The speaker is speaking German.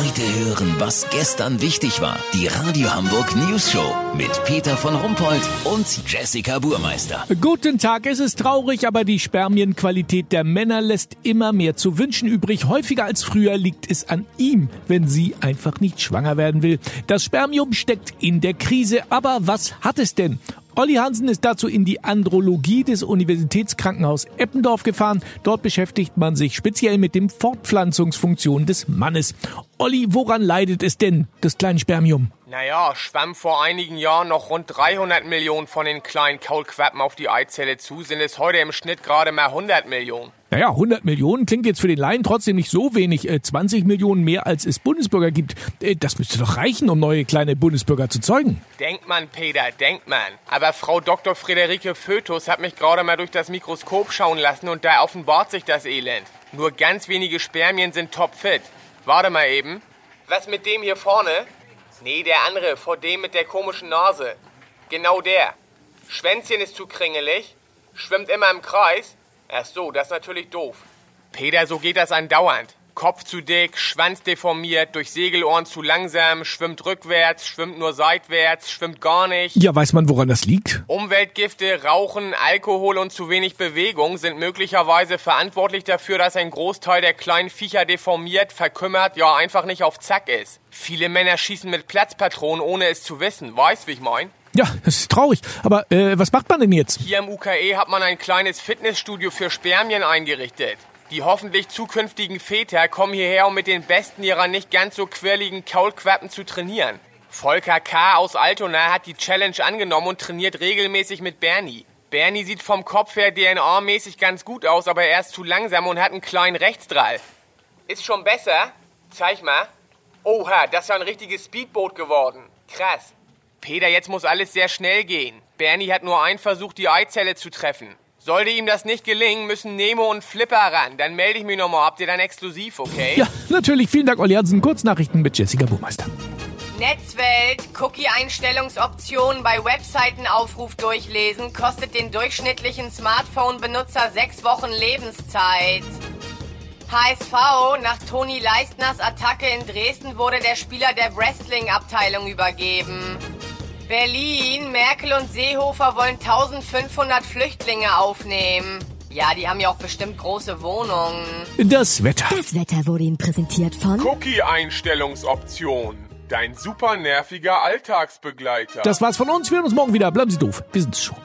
Heute hören, was gestern wichtig war. Die Radio Hamburg News Show mit Peter von Rumpold und Jessica Burmeister. Guten Tag, es ist traurig, aber die Spermienqualität der Männer lässt immer mehr zu wünschen übrig. Häufiger als früher liegt es an ihm, wenn sie einfach nicht schwanger werden will. Das Spermium steckt in der Krise, aber was hat es denn? Olli Hansen ist dazu in die Andrologie des Universitätskrankenhaus Eppendorf gefahren. Dort beschäftigt man sich speziell mit dem Fortpflanzungsfunktion des Mannes. Olli, woran leidet es denn, das kleine Spermium? Naja, schwamm vor einigen Jahren noch rund 300 Millionen von den kleinen Kaulquappen auf die Eizelle zu, sind es heute im Schnitt gerade mal 100 Millionen. Naja, 100 Millionen klingt jetzt für den Laien trotzdem nicht so wenig. 20 äh, Millionen mehr als es Bundesbürger gibt. Äh, das müsste doch reichen, um neue kleine Bundesbürger zu zeugen. Denkt man, Peter, denkt man. Aber Frau Dr. Friederike Fötus hat mich gerade mal durch das Mikroskop schauen lassen und da offenbart sich das Elend. Nur ganz wenige Spermien sind topfit. Warte mal eben. Was mit dem hier vorne? Nee, der andere, vor dem mit der komischen Nase. Genau der. Schwänzchen ist zu kringelig, schwimmt immer im Kreis. Ach so, das ist natürlich doof. Peter, so geht das andauernd. Kopf zu dick, Schwanz deformiert, durch Segelohren zu langsam, schwimmt rückwärts, schwimmt nur seitwärts, schwimmt gar nicht. Ja, weiß man, woran das liegt? Umweltgifte, Rauchen, Alkohol und zu wenig Bewegung sind möglicherweise verantwortlich dafür, dass ein Großteil der kleinen Viecher deformiert, verkümmert, ja einfach nicht auf Zack ist. Viele Männer schießen mit Platzpatronen, ohne es zu wissen. Weißt, wie ich mein? Ja, das ist traurig. Aber äh, was macht man denn jetzt? Hier im UKE hat man ein kleines Fitnessstudio für Spermien eingerichtet. Die hoffentlich zukünftigen Väter kommen hierher, um mit den Besten ihrer nicht ganz so quirligen Kaulquappen zu trainieren. Volker K. aus Altona hat die Challenge angenommen und trainiert regelmäßig mit Bernie. Bernie sieht vom Kopf her DNA-mäßig ganz gut aus, aber er ist zu langsam und hat einen kleinen Rechtsdrall. Ist schon besser? Zeig mal. Oha, das ist ja ein richtiges Speedboot geworden. Krass. Peter, jetzt muss alles sehr schnell gehen. Bernie hat nur einen Versuch, die Eizelle zu treffen. Sollte ihm das nicht gelingen, müssen Nemo und Flipper ran. Dann melde ich mich nochmal. Habt ihr dann exklusiv, okay? Ja, natürlich. Vielen Dank, Olli Hansen. Kurznachrichten mit Jessica Burmeister. Netzwelt, Cookie-Einstellungsoptionen bei Webseitenaufruf durchlesen, kostet den durchschnittlichen Smartphone-Benutzer sechs Wochen Lebenszeit. HSV, nach Toni Leistners Attacke in Dresden wurde der Spieler der Wrestling-Abteilung übergeben. Berlin, Merkel und Seehofer wollen 1500 Flüchtlinge aufnehmen. Ja, die haben ja auch bestimmt große Wohnungen. Das Wetter. Das Wetter wurde Ihnen präsentiert von Cookie-Einstellungsoption. Dein super nerviger Alltagsbegleiter. Das war's von uns. Wir hören uns morgen wieder. Bleiben Sie doof. Wir sind's schon.